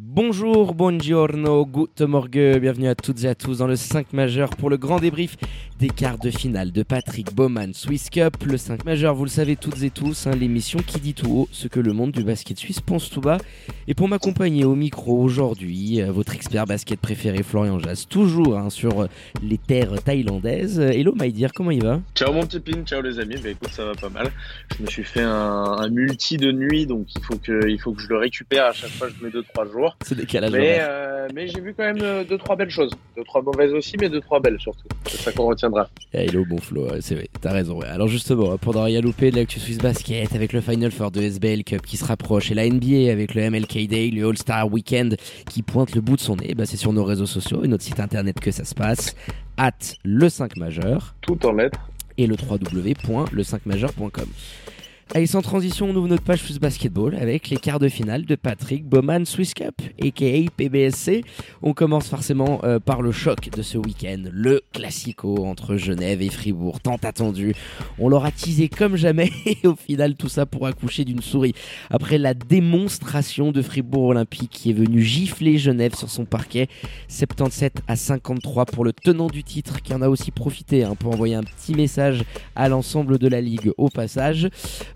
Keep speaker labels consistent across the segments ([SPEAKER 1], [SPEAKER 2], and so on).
[SPEAKER 1] Bonjour, buongiorno, good morgue, bienvenue à toutes et à tous dans le 5 majeur pour le grand débrief des quarts de finale de Patrick Bowman Swiss Cup. Le 5 majeur, vous le savez toutes et tous, hein, l'émission qui dit tout haut ce que le monde du basket suisse pense tout bas. Et pour m'accompagner au micro aujourd'hui, euh, votre expert basket préféré Florian Jass, toujours hein, sur euh, les terres thaïlandaises. Hello Maïdir, comment il va?
[SPEAKER 2] Ciao mon petit pin, ciao les amis, bah écoute ça va pas mal. Je me suis fait un, un multi de nuit donc il faut, que, il faut que je le récupère à chaque fois je mets 2-3 jours.
[SPEAKER 1] C'est décalage
[SPEAKER 2] Mais,
[SPEAKER 1] horaire.
[SPEAKER 2] euh, mais j'ai vu quand même euh, deux trois belles choses, deux trois mauvaises aussi, mais deux trois belles surtout. C'est ça qu'on retiendra.
[SPEAKER 1] Eh, Hello, bon Flo, ouais, c'est vrai, t'as raison. ouais. Alors justement, pour ne rien louper de l'actu Swiss Basket, avec le Final Four de SBL Cup qui se rapproche, et la NBA avec le MLK Day, le All-Star Weekend qui pointe le bout de son nez, bah, c'est sur nos réseaux sociaux et notre site internet que ça se passe, at le 5 majeur
[SPEAKER 2] Tout en lettres.
[SPEAKER 1] et le www.le5majeur.com. Allez, sans transition, on ouvre notre page Swiss Basketball avec les quarts de finale de Patrick Bowman Swiss Cup, aka PBSC. On commence forcément euh, par le choc de ce week-end, le classico entre Genève et Fribourg, tant attendu. On l'aura teasé comme jamais et au final tout ça pour accoucher d'une souris. Après la démonstration de Fribourg Olympique qui est venu gifler Genève sur son parquet, 77 à 53 pour le tenant du titre qui en a aussi profité hein, pour envoyer un petit message à l'ensemble de la ligue au passage.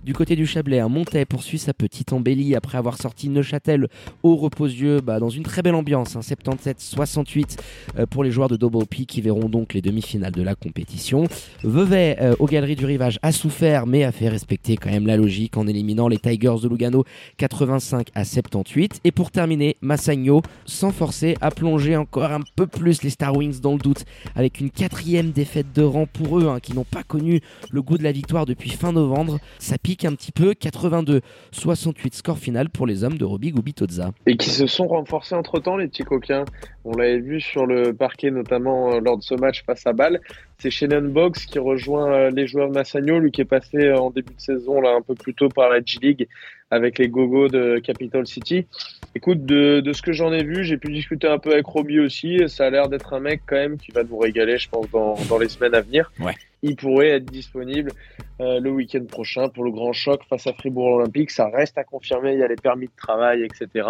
[SPEAKER 1] Du côté du Chablais, un Montais poursuit sa petite embellie après avoir sorti Neuchâtel au reposieux bah, dans une très belle ambiance, hein, 77-68 euh, pour les joueurs de P qui verront donc les demi-finales de la compétition. Vevey euh, aux Galeries du Rivage a souffert mais a fait respecter quand même la logique en éliminant les Tigers de Lugano 85 à 78. Et pour terminer, Massagno, sans forcer, a plongé encore un peu plus les Star Wings dans le doute avec une quatrième défaite de rang pour eux hein, qui n'ont pas connu le goût de la victoire depuis fin novembre. Un petit peu, 82-68 score final pour les hommes de Roby Gubitozza.
[SPEAKER 2] Et qui se sont renforcés entre temps les petits coquins. On l'avait vu sur le parquet notamment euh, lors de ce match face à Bâle. C'est Shannon Box qui rejoint euh, les joueurs de lui qui est passé euh, en début de saison là un peu plus tôt par la G-League avec les Gogo de Capital City. Écoute, de, de ce que j'en ai vu, j'ai pu discuter un peu avec Roby aussi. et Ça a l'air d'être un mec quand même qui va nous régaler, je pense, dans, dans les semaines à venir.
[SPEAKER 1] Ouais.
[SPEAKER 2] Il pourrait être disponible euh, le week-end prochain pour le grand choc face à Fribourg Olympique. Ça reste à confirmer. Il y a les permis de travail, etc.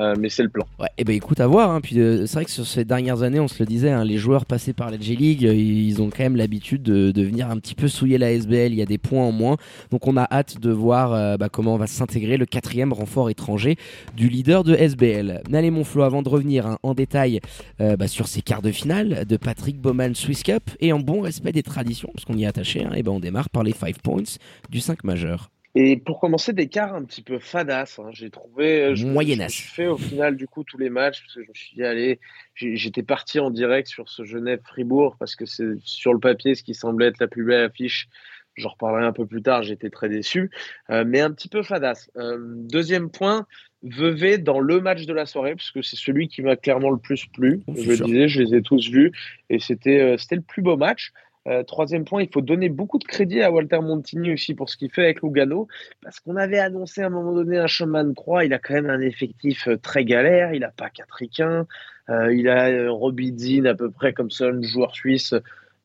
[SPEAKER 2] Euh, mais c'est le plan.
[SPEAKER 1] Ouais, et ben écoute, à voir. hein. Puis euh, c'est vrai que sur ces dernières années, on se le disait, hein, les joueurs passés par la J-League, euh, ils ont quand même l'habitude de, venir un petit peu souiller la SBL. Il y a des points en moins. Donc on a hâte de voir bah, comment va s'intégrer le quatrième renfort étranger du leader de SBL. N'allez mon Flo, avant de revenir hein, en détail bah, sur ces quarts de finale de Patrick Bowman Swiss Cup et en bon respect des traditions, parce qu'on y est attaché, et ben on démarre par les 5 points du 5 majeur.
[SPEAKER 2] Et pour commencer, des quarts un petit peu fadas. hein. J'ai trouvé. euh, je-
[SPEAKER 1] Moyennasse.
[SPEAKER 2] Je, je fais au final du coup tous les matchs parce que je me suis dit allez, j'étais parti en direct sur ce Genève-Fribourg parce que c'est sur le papier ce qui semblait être la plus belle affiche. J'en reparlerai un peu plus tard. J'étais très déçu, euh, mais un petit peu fadas. Euh, deuxième point. Vevey dans le match de la soirée, parce que c'est celui qui m'a clairement le plus plu.
[SPEAKER 1] Oh,
[SPEAKER 2] Je le disais, je les ai tous vus, et c'était euh, c'était le plus beau match. Euh, troisième point, il faut donner beaucoup de crédit à Walter Montini aussi pour ce qu'il fait avec Lugano, parce qu'on avait annoncé à un moment donné un chemin de croix. Il a quand même un effectif euh, très galère. Il n'a pas Catriquin. Euh, il a euh, Robidzin à peu près comme seul joueur suisse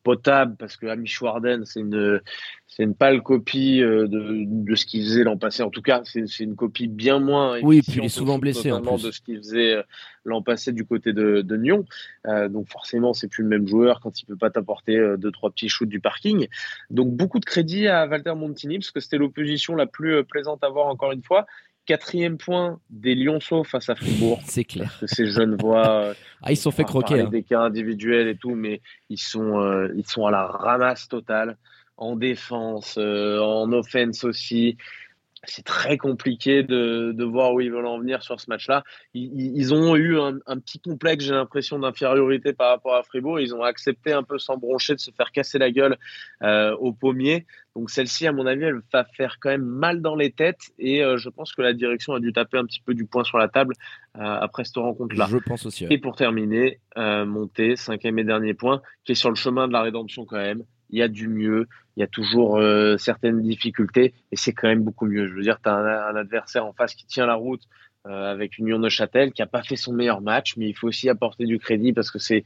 [SPEAKER 2] potable, parce que Amish Warden, c'est une, c'est une pâle copie euh, de, de ce qu'il faisait l'an passé. En tout cas, c'est c'est une copie bien moins.
[SPEAKER 1] Oui, puis il est souvent blessé, en plus.
[SPEAKER 2] de ce qu'il faisait euh, l'an passé du côté de, de Nyon. Euh, donc forcément, c'est plus le même joueur quand il peut pas t'apporter deux trois petits shoots du parking. Donc beaucoup de crédit à Walter Montini parce que c'était l'opposition la plus plaisante à voir encore une fois. Quatrième point des Lyonceaux face à Fribourg.
[SPEAKER 1] C'est clair.
[SPEAKER 2] Parce que ces jeunes voix, euh,
[SPEAKER 1] Ah, ils sont fait croquer. hein.
[SPEAKER 2] des cas individuels et tout, mais ils sont, euh, ils sont à la ramasse totale en défense, euh, en offense aussi. C'est très compliqué de, de, voir où ils veulent en venir sur ce match-là. Ils, ils, ont eu un, un petit complexe, j'ai l'impression, d'infériorité par rapport à Fribourg. Ils ont accepté un peu sans broncher de se faire casser la gueule euh, au pommier. Donc celle-ci, à mon avis, elle va faire quand même mal dans les têtes. Et euh, je pense que la direction a dû taper un petit peu du poing sur la table euh, après cette rencontre-là.
[SPEAKER 1] Je pense aussi.
[SPEAKER 2] Et pour terminer, monter, cinquième et dernier point, qui est sur le chemin de la rédemption quand même il y a du mieux, il y a toujours euh, certaines difficultés, et c'est quand même beaucoup mieux. Je veux dire, tu as un, adversaire en face qui tient la route euh, avec Union de Châtel, qui n'a pas fait son meilleur match, mais il faut aussi apporter du crédit parce que c'est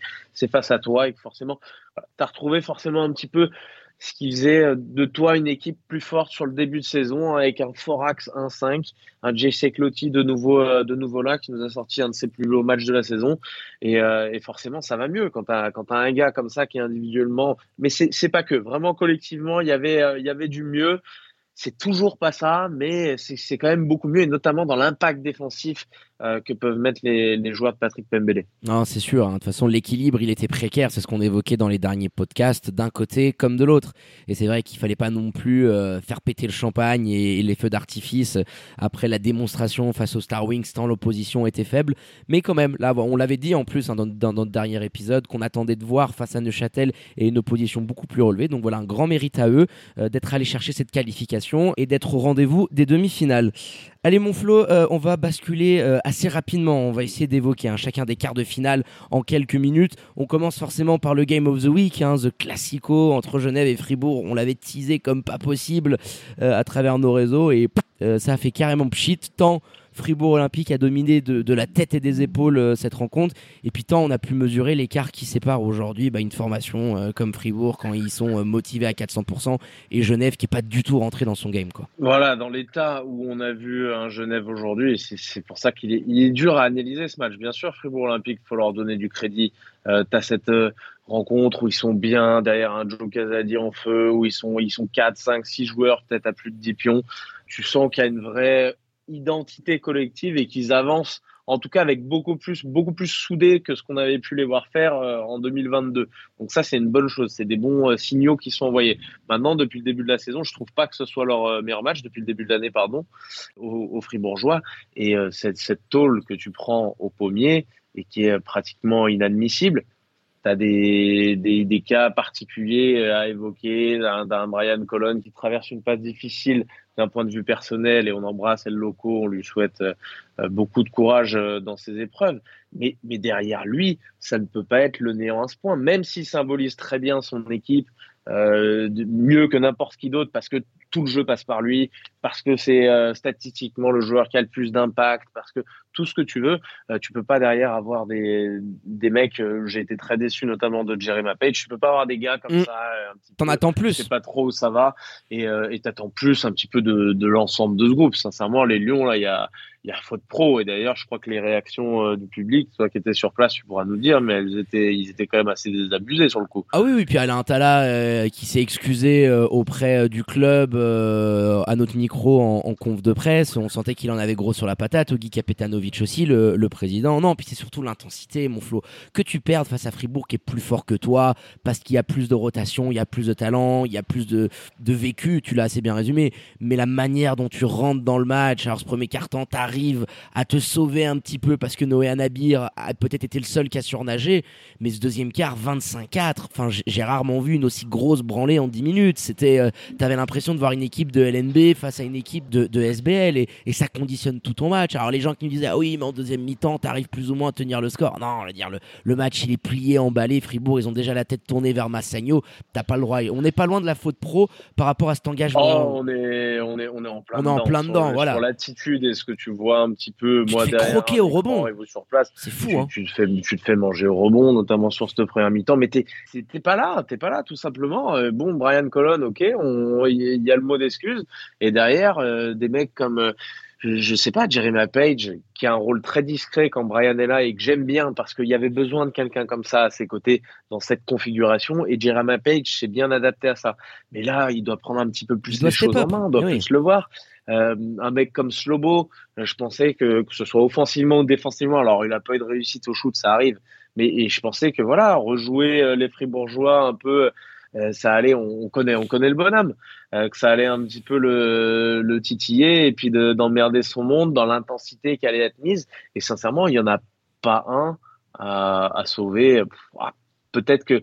[SPEAKER 2] face à toi et que forcément, tu as retrouvé forcément un petit peu ce qui faisait euh, de toi une équipe plus forte sur le début de saison avec un Forax 1-5, un JC Clotti de nouveau, euh, de nouveau là qui nous a sorti un de ses plus beaux matchs de la saison. Et, euh, et forcément, ça va mieux quand tu as, as, un gars comme ça qui est individuellement. Mais c'est pas que. Vraiment, collectivement, il y avait, il y avait du mieux. C'est toujours pas ça, mais c'est quand même beaucoup mieux, et notamment dans l'impact défensif euh, que peuvent mettre les, les, joueurs de Patrick Pembele.
[SPEAKER 1] Non, c'est sûr. Hein. De toute façon, l'équilibre, il était précaire. C'est ce qu'on évoquait dans les derniers podcasts, d'un côté comme de l'autre. Et c'est vrai qu'il fallait pas non plus euh, faire péter le champagne et, les feux d'artifice après la démonstration face aux Star Wings, tant l'opposition était faible. Mais quand même, là, on l'avait dit en plus hein, dans, dans, notre dernier épisode qu'on attendait de voir face à Neuchâtel et une opposition beaucoup plus relevée. Donc voilà, un grand mérite à eux euh, d'être allés chercher cette qualification et d'être au rendez-vous des demi-finales. Allez mon Flo, euh, on va basculer euh, assez rapidement. On va essayer d'évoquer hein, chacun des quarts de finale en quelques minutes. On commence forcément par le Game of the Week, hein, The Classico entre Genève et Fribourg. On l'avait teasé comme pas possible euh, à travers nos réseaux et ça a fait carrément pchit tant Fribourg Olympique a dominé de, la tête et des épaules euh, cette rencontre. Et puis tant on a pu mesurer l'écart qui sépare aujourd'hui bah, une formation euh, comme Fribourg quand ils sont euh, motivés à 400% et Genève qui est pas du tout rentré dans son game. Quoi.
[SPEAKER 2] Voilà, dans l'état où on a vu un Genève aujourd'hui, c'est pour ça qu'il est, il est dur à analyser ce match. Bien sûr, Fribourg Olympique, il faut leur donner du crédit. Euh, tu as cette rencontre où ils sont bien derrière un Joe Casadi en feu, où ils sont, ils sont 4, 5, 6 joueurs, peut-être à plus de 10 pions. Tu sens qu'il y a une vraie identité collective et qu'ils avancent en tout cas avec beaucoup plus, beaucoup plus soudés que ce qu'on avait pu les voir faire euh, en 2022. Donc ça, c'est une bonne chose. C'est des bons euh, signaux qui sont envoyés. Maintenant, depuis le début de la saison, je trouve pas que ce soit leur euh, meilleur match depuis le début de l'année, pardon, au, au, Fribourgeois. Et cette, cette tôle que tu prends au pommier et qui est pratiquement inadmissible, tu as des, des, cas particuliers à évoquer, d'un Brian Colon qui traverse une passe difficile d'un point de vue personnel et on embrasse El Loco, on lui souhaite euh, beaucoup de courage euh, dans ses épreuves. Mais, mais derrière lui, ça ne peut pas être le néant à ce point, même s'il symbolise très bien son équipe, euh, mieux que n'importe qui d'autre, parce que tout le jeu passe par lui, parce que c'est euh, statistiquement le joueur qui a le plus d'impact, parce que tout ce que tu veux, euh, tu peux pas derrière avoir des, des mecs. Euh, j'ai été très déçu notamment de Jeremy Page. Tu peux pas avoir des gars comme mm. ça.
[SPEAKER 1] T'en attends plus.
[SPEAKER 2] Je sais pas trop où ça va et et t'attends plus un petit peu de, de l'ensemble de ce groupe. Sincèrement, les Lions là, il y a il y a faute pro et d'ailleurs je crois que les réactions euh, du public toi qui étais sur place tu pourras nous dire mais elles étaient ils étaient quand même assez désabusés sur le coup
[SPEAKER 1] ah oui oui puis Alain Tala euh, qui s'est excusé euh, auprès du club à notre micro en, en, conf de presse on sentait qu'il en avait gros sur la patate Ogi Aussi le, président non puis c'est surtout l'intensité mon Flo que tu perdes face à Fribourg qui est plus fort que toi parce qu'il y a plus de rotation il y a plus de talent il y a plus de, de vécu tu l'as assez bien résumé mais la manière dont tu rentres dans le match alors ce premier carton arrive à te sauver un petit peu parce que Noé Anabir a peut-être été le seul qui a surnagé, mais ce deuxième quart, 25-4, enfin, j'ai rarement vu une aussi grosse branlée en 10 minutes. C'était, euh, t'avais l'impression de voir une équipe de LNB face à une équipe de, de SBL et, et, ça conditionne tout ton match. Alors les gens qui me disaient, ah oui, mais en deuxième mi-temps, t'arrives plus ou moins à tenir le score. Non, on va dire, le, le match, il est plié, emballé. Fribourg, ils ont déjà la tête tournée vers Massagno. T'as pas le droit. On n'est pas loin de la faute pro par rapport à cet engagement.
[SPEAKER 2] Oh, on est, on est, on est en plein
[SPEAKER 1] on
[SPEAKER 2] dedans.
[SPEAKER 1] est en plein dedans,
[SPEAKER 2] sur,
[SPEAKER 1] voilà.
[SPEAKER 2] Sur l'attitude et ce que tu vois un petit peu,
[SPEAKER 1] tu
[SPEAKER 2] moi,
[SPEAKER 1] te fais
[SPEAKER 2] derrière.
[SPEAKER 1] croquer au rebond.
[SPEAKER 2] Sur place.
[SPEAKER 1] C'est fou,
[SPEAKER 2] tu,
[SPEAKER 1] hein.
[SPEAKER 2] tu, te fais, tu te fais manger au rebond, notamment sur cette première mi-temps. Mais t'es, t'es pas là, t'es pas là, tout simplement. Euh, bon, Brian Colon, ok, il y a le mot d'excuse. Et derrière, euh, des mecs comme, euh, je, sais pas, Jeremy Page, qui a un rôle très discret quand Brian est là et que j'aime bien parce qu'il y avait besoin de quelqu'un comme ça à ses côtés dans cette configuration. Et Jeremy Page s'est bien adapté à ça. Mais là, il doit prendre un petit peu plus les choses en main, on doit
[SPEAKER 1] oui.
[SPEAKER 2] plus le voir. Euh, un mec comme Slobo, je pensais que, que ce soit offensivement ou défensivement, alors il a pas eu de réussite au shoot, ça arrive, mais et je pensais que voilà, rejouer les Fribourgeois un peu ça allait, on, connaît, on connaît le bonhomme, que ça allait un petit peu le, le titiller et puis d'emmerder son monde dans l'intensité qui allait être mise. Et sincèrement, il y en a pas un à, à sauver. Ah, peut-être que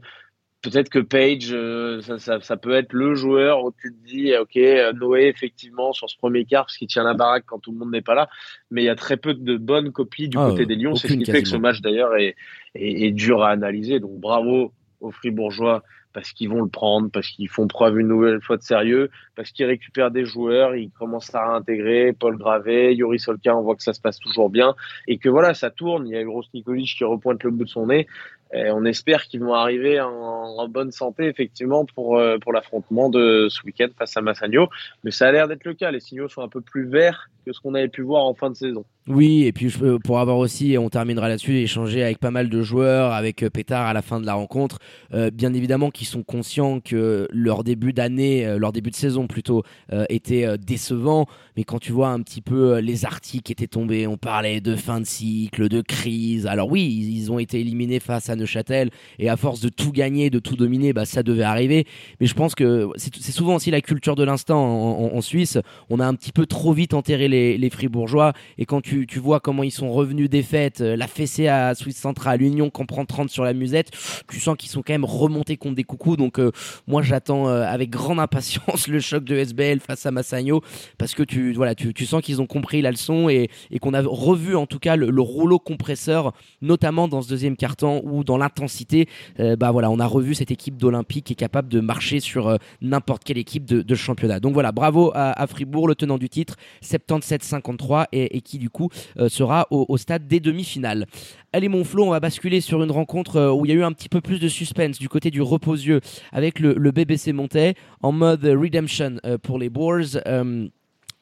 [SPEAKER 2] peut-être que Page, euh, ça, peut être le joueur où tu te dis, ok, Noé, effectivement, sur ce premier quart, parce qu'il tient la baraque quand tout le monde n'est pas là, mais il y a très peu de bonnes copies du ah, côté des Lions. C'est ce qui fait que ce match, d'ailleurs, est, est, dur à analyser. Donc, bravo aux Fribourgeois parce qu'ils vont le prendre, parce qu'ils font preuve une nouvelle fois de sérieux, parce qu'ils récupèrent des joueurs, ils commencent à réintégrer Paul Gravet, Yuri Solka, on voit que ça se passe toujours bien, et que voilà, ça tourne. Il y a Euros Nikolic qui repointe le bout de son nez. On espère qu'ils vont arriver en, bonne santé, effectivement, pour, euh, pour l'affrontement de ce week-end face à Massagno. Mais ça a l'air d'être le cas. Les signaux sont un peu plus verts que ce qu'on avait pu voir en fin de saison.
[SPEAKER 1] Oui, et puis pour avoir aussi, et on terminera là-dessus, échangé avec pas mal de joueurs, avec euh, Pétard à la fin de la rencontre, euh, bien évidemment qu'ils sont conscients que leur début d'année, leur début de saison plutôt, était décevant, mais quand tu vois un petit peu les articles qui étaient tombés, on parlait de fin de cycle, de crise, alors oui, ils ont été éliminés face à Neuchâtel et à force de tout gagner, de tout dominer, bah, ça devait arriver. Mais je pense que c'est souvent aussi la culture de l'instant en, Suisse. On a un petit peu trop vite enterré les, Fribourgeois et quand tu, vois comment ils sont revenus des euh, la fessée à Suisse Centrale, l'Union qu'on prend 30 sur la musette, tu sens qu'ils sont quand même remontés contre des coucous. Donc euh, moi j'attends euh, avec grande impatience le choc de SBL face à Massagno parce que tu, voilà, tu, sens qu'ils ont compris la leçon et, qu'on a revu en tout cas le, le rouleau compresseur, notamment dans ce deuxième quart-temps où dans l'intensité, euh, bah voilà, on a revu cette équipe d'Olympique qui est capable de marcher sur euh, n'importe quelle équipe de, championnat. Donc voilà, bravo à, Fribourg, le tenant du titre, 77-53 et, qui du coup euh, sera au, stade des demi-finales. Allez mon Flo, on va basculer sur une rencontre où il y a eu un petit peu plus de suspense du côté du reposieux avec le, BBC Montais en mode redemption pour les Boars.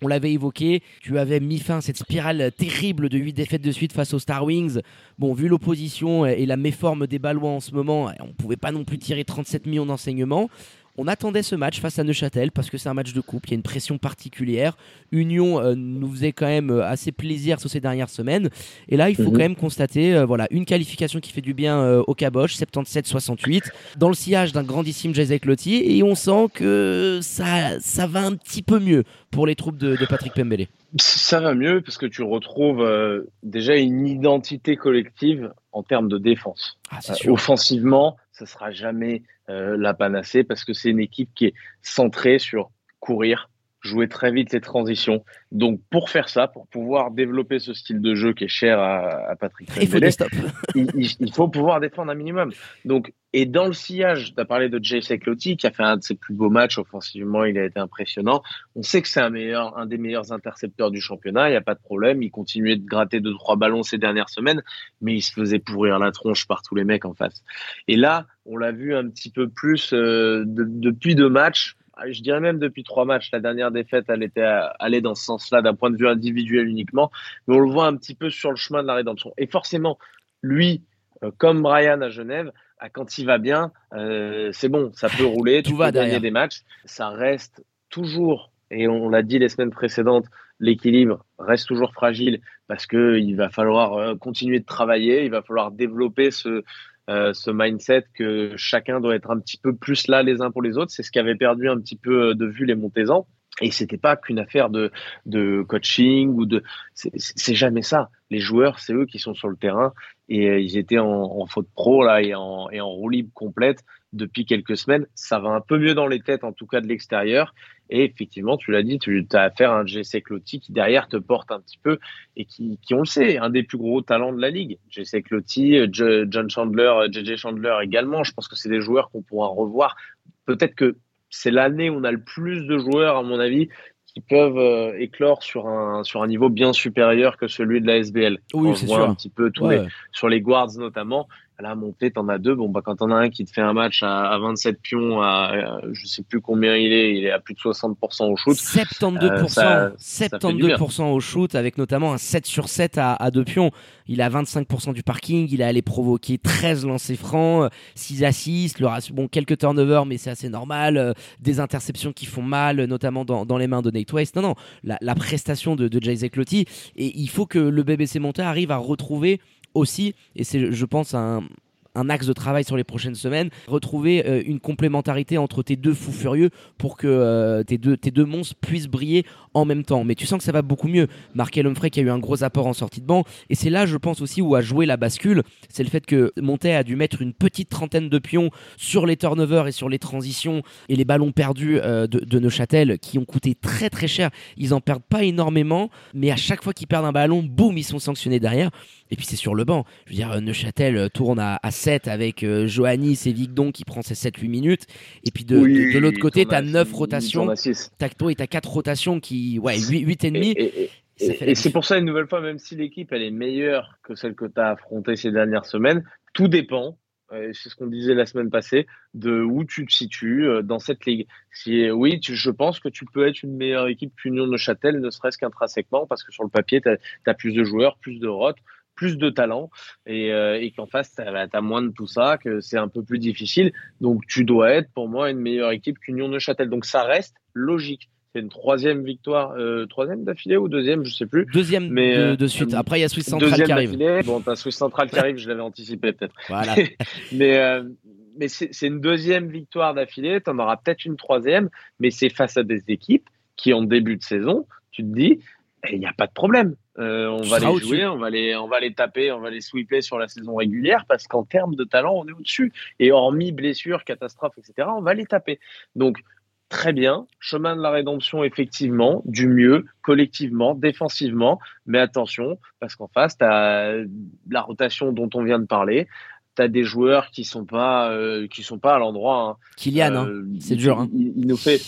[SPEAKER 1] On l'avait évoqué, tu avais mis fin à cette spirale terrible de 8 défaites de suite face aux Star Wings. Bon, vu l'opposition et la méforme des Balois en ce moment, on ne pouvait pas non plus tirer 37 millions d'enseignements. On attendait ce match face à Neuchâtel parce que c'est un match de coupe, il y a une pression particulière. Union euh, nous faisait quand même euh, assez plaisir sur ces dernières semaines. Et là, il faut mhm. quand même constater euh, voilà, une qualification qui fait du bien au Caboche, 77-68, dans le sillage d'un grandissime Jacek Lotti. Et on sent que ça, ça va un petit peu mieux pour les troupes de, Patrick Pembele.
[SPEAKER 2] Ça va mieux parce que tu retrouves déjà une identité collective en termes de défense. Ah, offensivement, ça sera jamais euh, la panacée parce que c'est une équipe qui est centrée sur courir, jouer très vite les transitions. Donc pour faire ça, pour pouvoir développer ce style de jeu qui est cher à, Patrick
[SPEAKER 1] il faut,
[SPEAKER 2] il, faut pouvoir défendre un minimum. Donc et dans le sillage, tu as parlé de Jay Seclotti qui a fait un de ses plus beaux matchs offensivement, il a été impressionnant. On sait que c'est un meilleur, un des meilleurs intercepteurs du championnat, il n'y a pas de problème. Il continuait de gratter deux trois ballons ces dernières semaines, mais il se faisait pourrir la tronche par tous les mecs en face. Et là, on l'a vu un petit peu plus euh, depuis deux matchs je dirais même depuis trois matchs. La dernière défaite, elle était allée dans ce sens-là, d'un point de vue individuel uniquement. Mais on le voit un petit peu sur le chemin de la rédemption. Et forcément, lui, euh, comme Brian à Genève, quand il va bien, euh, c'est bon, ça peut rouler, Tout tu va peux gagner des matchs. Ça reste toujours, et on l'a dit les semaines précédentes, l'équilibre reste toujours fragile parce que il va falloir euh, continuer de travailler, il va falloir développer ce, euh, ce mindset que chacun doit être un petit peu plus là les uns pour les autres. C'est ce qui avait perdu un petit peu de vue les Montésans. Et c'était pas qu'une affaire de, de coaching ou de. C'est jamais ça. Les joueurs, c'est eux qui sont sur le terrain et euh, ils étaient en, en, faute pro là et en, et en roue libre complète depuis quelques semaines. Ça va un peu mieux dans les têtes, en tout cas de l'extérieur. Et effectivement, tu l'as dit, tu as affaire à un Jesse Clotti qui derrière te porte un petit peu et qui, qui on le sait, un des plus gros talents de la ligue. Jesse Clotti, John Chandler, JJ Chandler également. Je pense que c'est des joueurs qu'on pourra revoir. Peut-être que c'est l'année où on a le plus de joueurs, à mon avis, qui peuvent euh, éclore sur un, sur un niveau bien supérieur que celui de la SBL.
[SPEAKER 1] Oui, c'est sûr.
[SPEAKER 2] un petit peu tous les, sur les guards notamment. À la montée, t'en as deux. Bon, bah, quand t'en as un qui te fait un match à, à 27 pions, à, je sais plus combien il est, il est à plus de 60% au shoot.
[SPEAKER 1] 72%, 72% euh, au shoot, avec notamment un 7 sur 7 à, à 2 pions. Il a 25% du parking, il a allé provoquer 13 lancers francs, 6 assists, le bon, quelques turnovers, mais c'est assez normal, euh, des interceptions qui font mal, notamment dans, dans les mains de Nate West. Non, non, la, la prestation de, de Jay Zeklotti, et il faut que le BBC Monteur arrive à retrouver aussi, et c'est, je pense, un, un axe de travail sur les prochaines semaines, retrouver euh, une complémentarité entre tes deux fous furieux pour que euh, tes, deux, tes deux monstres puissent briller en même temps. Mais tu sens que ça va beaucoup mieux. Markel Humphrey qui a eu un gros apport en sortie de banc, et c'est là, je pense aussi, où a joué la bascule, c'est le fait que Montet a dû mettre une petite trentaine de pions sur les turnovers et sur les transitions et les ballons perdus de, de Neuchâtel qui ont coûté très très cher. Ils en perdent pas énormément, mais à chaque fois qu'ils perdent un ballon, boum, ils sont sanctionnés derrière. Et puis c'est sur le banc. Je veux dire, Neuchâtel tourne à, 7 avec euh, Johannis et Vigdon qui prend ses 7-8 minutes. Et puis de, de, l'autre côté, tu as 9 rotations. Tacto et tu as 4 rotations qui. Ouais, 8, 8 et demi.
[SPEAKER 2] Et, et c'est pour ça, une nouvelle fois, même si l'équipe elle est meilleure que celle que tu as affrontée ces dernières semaines, tout dépend c'est ce qu'on disait la semaine passée, de où tu te situes euh, dans cette ligue. Si, oui, je pense que tu peux être une meilleure équipe qu'Union de Châtel, ne serait-ce qu'intrinsèquement, parce que sur le papier, tu as, plus de joueurs, plus de rotes, plus de talent, et, euh, et qu'en face, tu as, moins de tout ça, que c'est un peu plus difficile. Donc, tu dois être, pour moi, une meilleure équipe qu'Union de Châtel. Donc, ça reste logique. C'est une troisième victoire, euh, troisième d'affilée ou deuxième, je sais plus.
[SPEAKER 1] Deuxième de, de, suite. Après, il y a Swiss Central qui arrive.
[SPEAKER 2] Bon, t'as Swiss Central qui arrive, je l'avais anticipé peut-être. Voilà. mais mais c'est une deuxième victoire d'affilée. Tu en auras peut-être une troisième, mais c'est face à des équipes qui, en début de saison, tu te dis, il n'y a pas de problème. Euh, on va les jouer, on va les, on va les taper, on va les sweeper sur la saison régulière parce qu'en termes de talent, on est au-dessus. Et hormis blessures, catastrophes, etc., on va les taper. Donc, très bien. Chemin de la rédemption, effectivement, du mieux, collectivement, défensivement. Mais attention, parce qu'en face, tu as la rotation dont on vient de parler tu as des joueurs qui sont pas euh, qui sont pas à l'endroit. Hein.
[SPEAKER 1] Kylian, hein. euh, c'est dur. Hein.
[SPEAKER 2] Il, nous fait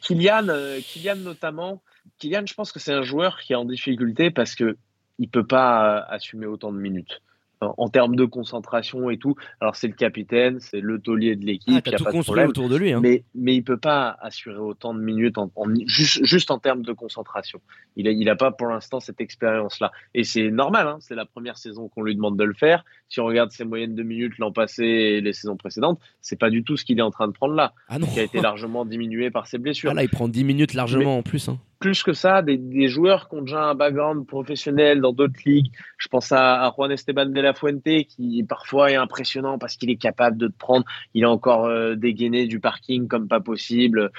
[SPEAKER 2] Kylian, Kylian notamment. Kylian, je pense que c'est un joueur qui est en difficulté parce que il peut pas assumer autant de minutes en termes de concentration et tout. Alors c'est le capitaine, c'est le taulier de l'équipe,
[SPEAKER 1] ah, il a tout pas de problème. autour de lui. Hein.
[SPEAKER 2] Mais mais il peut pas assurer autant de minutes en, juste, juste en termes de concentration. Il a il a pas pour l'instant cette expérience là et c'est normal. Hein, c'est la première saison qu'on lui demande de le faire. Si on regarde ses moyennes de minutes l'an passé et les saisons précédentes, c'est pas du tout ce qu'il est en train de prendre là, ah non. qui a été largement diminué par ses blessures.
[SPEAKER 1] Ah là, il prend 10 minutes largement en plus. Hein
[SPEAKER 2] plus que ça, des, des, joueurs qui ont déjà un background professionnel dans d'autres ligues. Je pense à, à, Juan Esteban de la Fuente, qui parfois est impressionnant parce qu'il est capable de te prendre. Il a encore euh, dégainé du parking comme pas possible.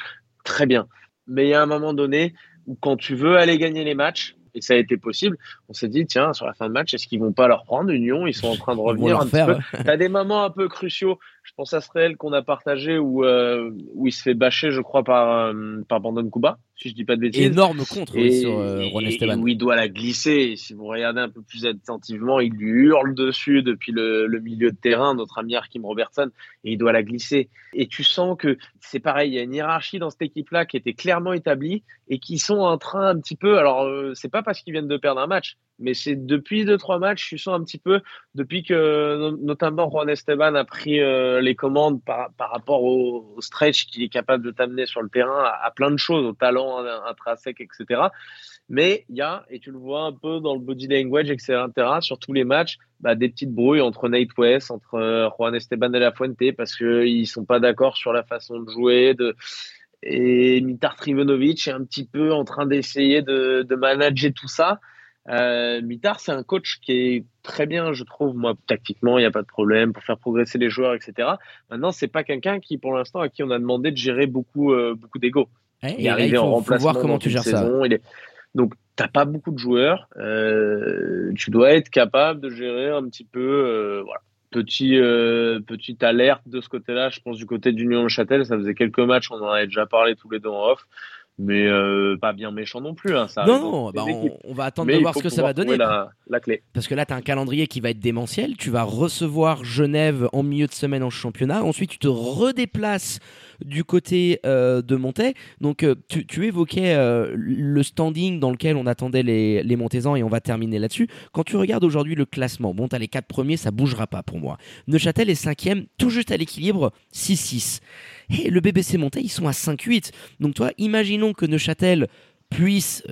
[SPEAKER 2] Très bien. Mais il y a un moment donné où quand tu veux aller gagner les matchs, et ça a été possible. On s'est dit, tiens, sur la fin de match, est-ce qu'ils vont pas leur prendre Union? Ils sont en train de revenir un petit peu. Tu as des moments un peu cruciaux. Je pense à ce réel qu'on a partagé où, euh, où il se fait bâcher, je crois, par, euh, par Bandon Kuba si je dis pas de bêtises.
[SPEAKER 1] Énorme contre sur euh, Juan Esteban.
[SPEAKER 2] où il doit la glisser. si vous regardez un peu plus attentivement, il lui hurle dessus depuis le, milieu de terrain, notre ami Arkim Robertson, et il doit la glisser. Et tu sens que c'est pareil, il y a une hiérarchie dans cette équipe-là qui était clairement établie et qui sont en train un petit peu. Alors, euh, c'est pas parce qu'ils viennent de perdre un match, mais c'est depuis deux trois matchs, je sens un petit peu depuis que notamment Juan Esteban a pris euh, les commandes par, par rapport au, stretch qu'il est capable de t'amener sur le terrain à, plein de choses, au talent intrinsèque, etc. Mais il y a, et tu le vois un peu dans le body language, etc., sur tous les matchs, bah, des petites brouilles entre Nate West, entre euh, Juan Esteban de la Fuente, parce qu'ils sont pas d'accord sur la façon de jouer, et Mitar Trivenovic est un petit peu en train d'essayer de, de manager tout ça. Euh, Mitar, c'est un coach qui est très bien, je trouve, moi, tactiquement, il n'y a pas de problème pour faire progresser les joueurs, etc. Maintenant, c'est pas quelqu'un qui, pour l'instant, à qui on a demandé de gérer beaucoup, euh, beaucoup d'ego.
[SPEAKER 1] Il est arrivé en remplacement. voir comment tu gères ça.
[SPEAKER 2] Il est... Donc, t'as pas beaucoup de joueurs. Euh, tu dois être capable de gérer un petit peu, euh, voilà. Petit, euh, petite alerte de ce côté-là, je pense du côté d'Union Châtel, ça faisait quelques matchs, on en avait déjà parlé tous les deux en off mais pas bien méchant non plus. Hein, ça
[SPEAKER 1] non, non, bah on, va attendre de voir ce que ça va donner.
[SPEAKER 2] La, clé.
[SPEAKER 1] Parce que là, tu as un calendrier qui va être démentiel. Tu vas recevoir Genève en milieu de semaine en championnat. Ensuite, tu te redéplaces du côté euh, de Montais. Donc, euh, tu, évoquais le standing dans lequel on attendait les, les et on va terminer là-dessus. Quand tu regardes aujourd'hui le classement, bon, tu as les quatre premiers, ça bougera pas pour moi. Neuchâtel est cinquième, tout juste à l'équilibre, 6-6. Et le BBC Montais, ils sont à 5-8. Donc, toi, imaginons que Neuchâtel puisse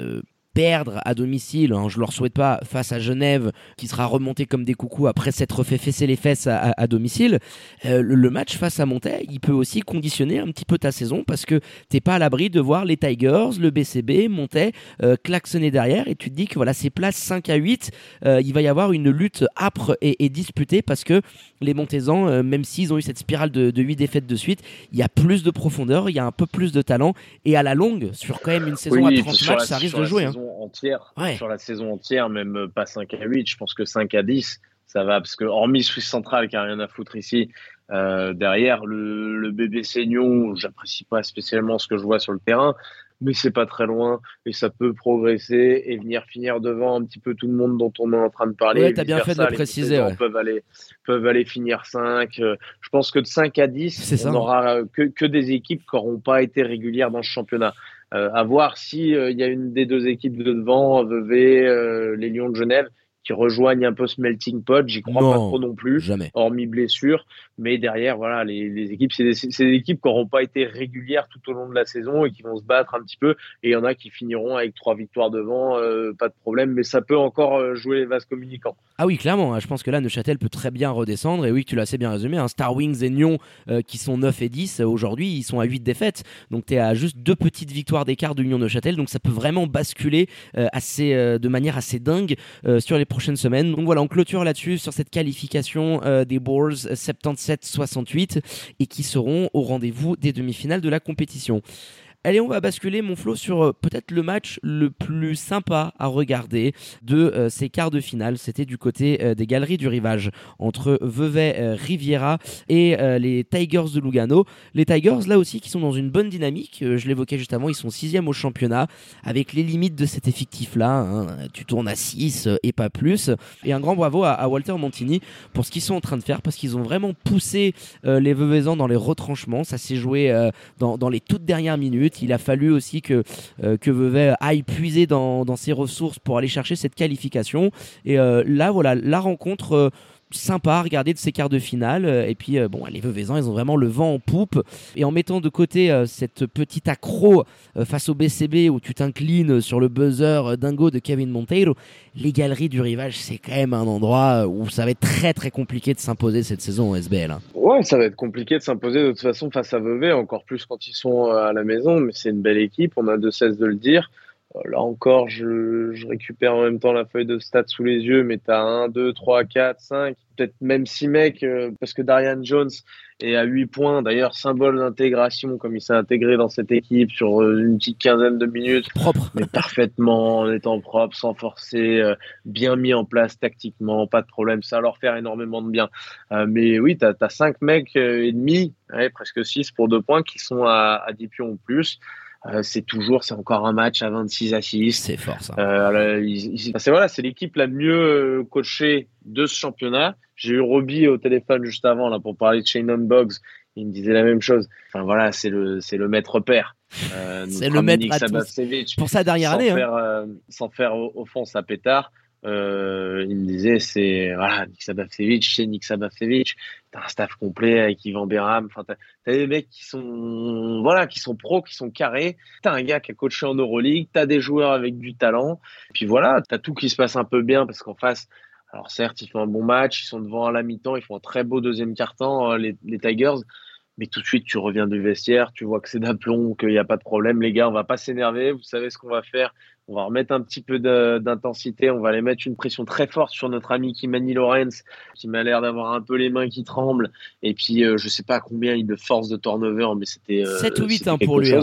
[SPEAKER 1] perdre à domicile, hein, je leur souhaite pas, face à Genève, qui sera remonté comme des coucous après s'être fait fesser les fesses à, domicile, euh, le, match face à Montaigne, il peut aussi conditionner un petit peu ta saison parce que t'es pas à l'abri de voir les Tigers, le BCB, Montaigne euh, klaxonner derrière et tu te dis que voilà, ces places 5 à 8, euh, il va y avoir une lutte âpre et, disputée parce que les Montaisans, même s'ils ont eu cette spirale de, de 8 défaites de suite, il y a plus de profondeur, il y a un peu plus de talent et à la longue, sur quand même une saison à 30 matchs, ça risque de jouer. Hein.
[SPEAKER 2] Entière, Sur la saison entière, même pas 5 à 8, je pense que 5 à 10, ça va, parce que hormis Suisse Centrale qui a rien à foutre ici, euh, derrière le, le bébé Seignon, j'apprécie pas spécialement ce que je vois sur le terrain, mais c'est pas très loin et ça peut progresser et venir finir devant un petit peu tout le monde dont on est en train de parler.
[SPEAKER 1] Ouais, t'as bien fait de le préciser. Ouais.
[SPEAKER 2] Peuvent aller, peuvent aller finir 5. Euh, je pense que de 5 à 10, on n'aura que, que des équipes qui n'auront pas été régulières dans ce championnat. Euh, à voir si euh, il y a une des deux équipes de devant, Vevey, euh, les Lions de Genève, qui rejoignent un peu ce melting pot. J'y crois pas trop non plus,
[SPEAKER 1] jamais.
[SPEAKER 2] hormis blessure. Mais derrière, voilà, les, les équipes, c'est des, des, équipes qui n'auront pas été régulières tout au long de la saison et qui vont se battre un petit peu. Et il y en a qui finiront avec trois victoires devant, euh, pas de problème. Mais ça peut encore euh, jouer les vases communicants.
[SPEAKER 1] Ah oui, clairement. Hein. je pense que là, Neuchâtel peut très bien redescendre. Et oui, tu l'as assez bien résumé. Hein, Star Wings et Nyon, euh, qui sont 9 et 10, aujourd'hui, ils sont à 8 défaites. Donc tu es à juste deux petites victoires d'écart de Lyon Neuchâtel. Donc ça peut vraiment basculer assez, de manière assez dingue sur les semaines. Donc voilà, on clôture là-dessus sur cette qualification des Bulls 77 68 et qui seront au rendez-vous des demi-finales de la compétition. Allez, on va basculer, mon Flo, sur euh, peut-être le match le plus sympa à regarder de euh, ces quarts de finale. C'était du côté euh, des galeries du rivage entre Vevey Riviera et les Tigers de Lugano. Les Tigers, là aussi, qui sont dans une bonne dynamique. je l'évoquais juste avant, ils sont sixième au championnat avec les limites de cet effectif-là. Hein. Tu tournes à 6 et pas plus. Et un grand bravo à, Walter Montini pour ce qu'ils sont en train de faire parce qu'ils ont vraiment poussé les Veveysans dans les retranchements. Ça s'est joué dans les toutes dernières minutes. Il a fallu aussi que, euh, que Vevey aille puiser dans, ses ressources pour aller chercher cette qualification. Et euh, là, voilà, la rencontre euh, sympa à regarder de ces quarts de finale. Et puis, bon, les Veuvezans, ils ont vraiment le vent en poupe. Et en mettant de côté cette petite accro face au BCB où tu t'inclines sur le buzzer dingo de Kevin Monteiro, les galeries du rivage, c'est quand même un endroit où ça va être très très compliqué de s'imposer cette saison en SBL. Hein.
[SPEAKER 2] Ouais, ça va être compliqué de s'imposer de toute façon face à Vevey, encore plus quand ils sont à la maison. Mais c'est une belle équipe, on a de cesse de le dire. Euh, là encore, je, je, récupère en même temps la feuille de stats sous les yeux, mais tu as 1, 2, 3, 4, 5, peut-être même 6 mecs, euh, parce que Darian Jones est à 8 points. D'ailleurs, symbole d'intégration, comme il s'est intégré dans cette équipe sur euh, une petite quinzaine de minutes.
[SPEAKER 1] Propre.
[SPEAKER 2] Mais parfaitement, en étant propre, sans forcer, bien mis en place tactiquement, pas de problème. Ça leur faire énormément de bien. mais oui, tu as, as, 5 mecs et demi, ouais, presque 6 pour 2 points, qui sont à, à 10 pions ou plus. Euh, c'est toujours, c'est encore un match à 26 à 6.
[SPEAKER 1] C'est fort ça.
[SPEAKER 2] Euh, c'est voilà, c'est l'équipe la mieux euh, coachée de ce championnat. J'ai eu Roby au téléphone juste avant là pour parler de Shannon Boggs. Il me disait la même chose. Enfin voilà, c'est le c'est le maître père.
[SPEAKER 1] Euh, c'est le maître à. Pour sa dernière année.
[SPEAKER 2] Hein. Faire, hein. sans faire au, fond sa pétard. Euh, il me disait c'est voilà Nick Sabavsevich, c'est Nick. T'as un staff complet avec Ivan Beram. Enfin, t'as, as des mecs qui sont voilà qui sont pros, qui sont carrés. T'as un gars qui a coaché en Euroleague. T'as des joueurs avec du talent. Puis voilà, t'as tout qui se passe un peu bien parce qu'en face. Alors certes, ils font un bon match, ils sont devant à la mi-temps, ils font un très beau deuxième quart-temps, euh, les, les Tigers mais tout de suite tu reviens du vestiaire, tu vois que c'est d'aplomb, qu'il n'y a pas de problème, les gars, on va pas s'énerver, vous savez ce qu'on va faire, on va remettre un petit peu d'intensité, on va aller mettre une pression très forte sur notre ami Kimani Lorenz, qui m'a l'air d'avoir un peu les mains qui tremblent, et puis euh, je sais pas combien il de force de turnover, mais c'était...
[SPEAKER 1] 7 euh, ou 8 hein, pour lui. Hein.